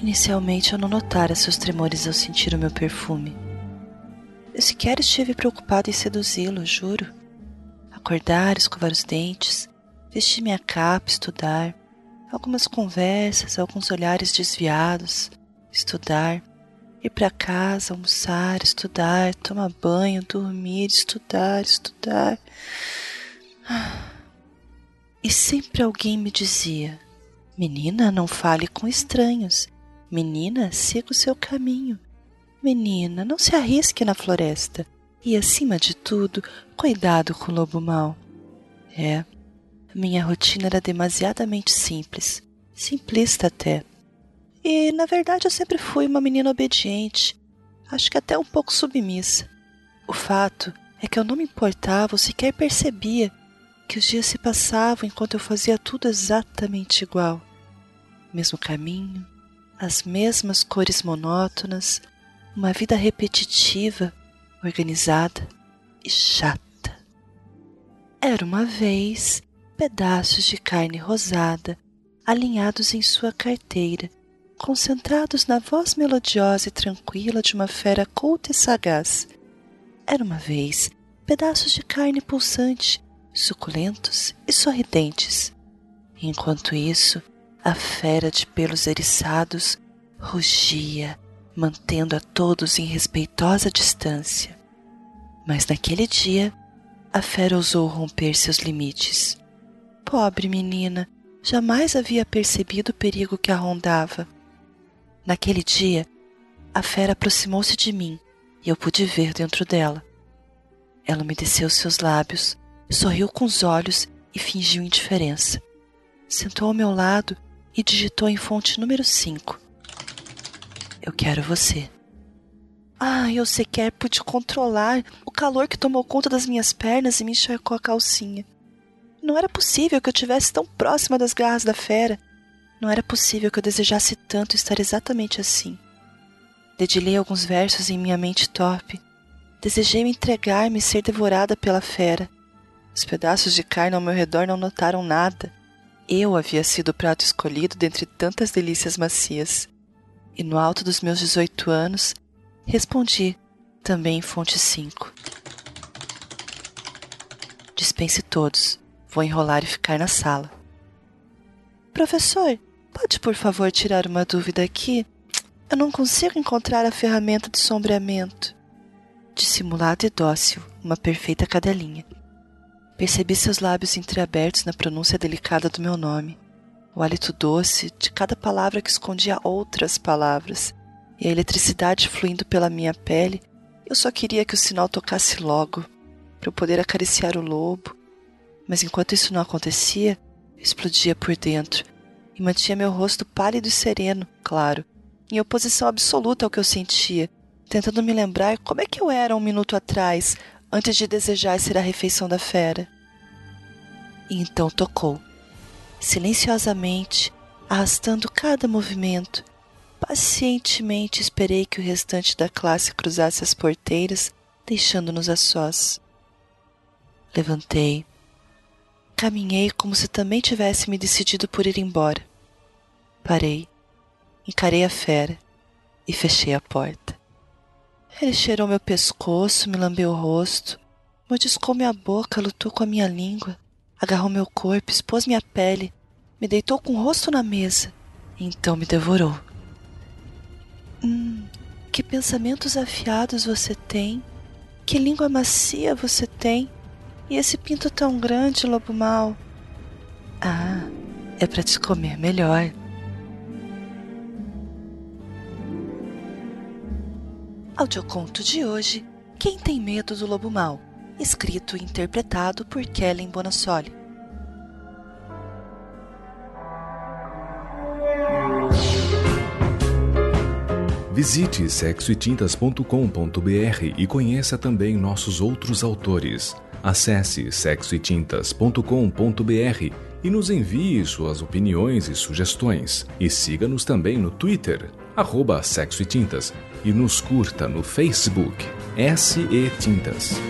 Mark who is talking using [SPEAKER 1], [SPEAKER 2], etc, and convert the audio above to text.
[SPEAKER 1] Inicialmente eu não notara seus tremores ao sentir o meu perfume. Eu sequer estive preocupado em seduzi-lo, juro. Acordar, escovar os dentes, vestir minha capa, estudar. Algumas conversas, alguns olhares desviados, estudar. Ir para casa, almoçar, estudar, tomar banho, dormir, estudar, estudar. E sempre alguém me dizia: Menina, não fale com estranhos. Menina, siga o seu caminho. Menina, não se arrisque na floresta. E acima de tudo, cuidado com o lobo mau. É, minha rotina era demasiadamente simples, simplista até. E, na verdade, eu sempre fui uma menina obediente, acho que até um pouco submissa. O fato é que eu não me importava ou sequer percebia que os dias se passavam enquanto eu fazia tudo exatamente igual. Mesmo caminho, as mesmas cores monótonas, uma vida repetitiva, organizada e chata. Era uma vez pedaços de carne rosada alinhados em sua carteira, concentrados na voz melodiosa e tranquila de uma fera culta e sagaz. Era uma vez pedaços de carne pulsante, suculentos e sorridentes. Enquanto isso, a fera de pelos eriçados rugia, mantendo a todos em respeitosa distância. Mas naquele dia, a fera ousou romper seus limites. Pobre menina, jamais havia percebido o perigo que a rondava. Naquele dia, a fera aproximou-se de mim e eu pude ver dentro dela. Ela umedeceu seus lábios, sorriu com os olhos e fingiu indiferença. Sentou ao meu lado e digitou em fonte número 5. Eu quero você. Ah, eu sequer pude controlar o calor que tomou conta das minhas pernas e me encharcou a calcinha. Não era possível que eu tivesse tão próxima das garras da fera. Não era possível que eu desejasse tanto estar exatamente assim. Dedilhei alguns versos em minha mente torpe. Desejei me entregar-me e ser devorada pela fera. Os pedaços de carne ao meu redor não notaram nada. Eu havia sido o prato escolhido dentre tantas delícias macias. E no alto dos meus 18 anos, respondi, também em fonte 5. Dispense todos. Vou enrolar e ficar na sala. Professor, pode por favor tirar uma dúvida aqui? Eu não consigo encontrar a ferramenta de sombreamento. Dissimulado e dócil, uma perfeita cadelinha. Percebi seus lábios entreabertos na pronúncia delicada do meu nome, o hálito doce de cada palavra que escondia outras palavras, e a eletricidade fluindo pela minha pele. Eu só queria que o sinal tocasse logo, para eu poder acariciar o lobo. Mas enquanto isso não acontecia, explodia por dentro e mantinha meu rosto pálido e sereno, claro, em oposição absoluta ao que eu sentia, tentando me lembrar como é que eu era um minuto atrás, antes de desejar ser a refeição da fera. E então tocou, silenciosamente, arrastando cada movimento. Pacientemente esperei que o restante da classe cruzasse as porteiras, deixando-nos a sós. Levantei. Caminhei como se também tivesse me decidido por ir embora. Parei, encarei a fera e fechei a porta. Ele cheirou meu pescoço, me lambeu o rosto, mordiscou minha boca, lutou com a minha língua, agarrou meu corpo, expôs minha pele, me deitou com o rosto na mesa e então me devorou. Hum, que pensamentos afiados você tem, que língua macia você tem, e esse pinto tão grande, lobo mau. Ah, é para te comer melhor. Audioconto de hoje: Quem tem medo do lobo mau? escrito e interpretado por Kellen Bonassoli.
[SPEAKER 2] Visite sexoetintas.com.br e conheça também nossos outros autores. Acesse sexoetintas.com.br e nos envie suas opiniões e sugestões. E siga-nos também no Twitter, arroba Sexo e Tintas, e nos curta no Facebook, SE Tintas.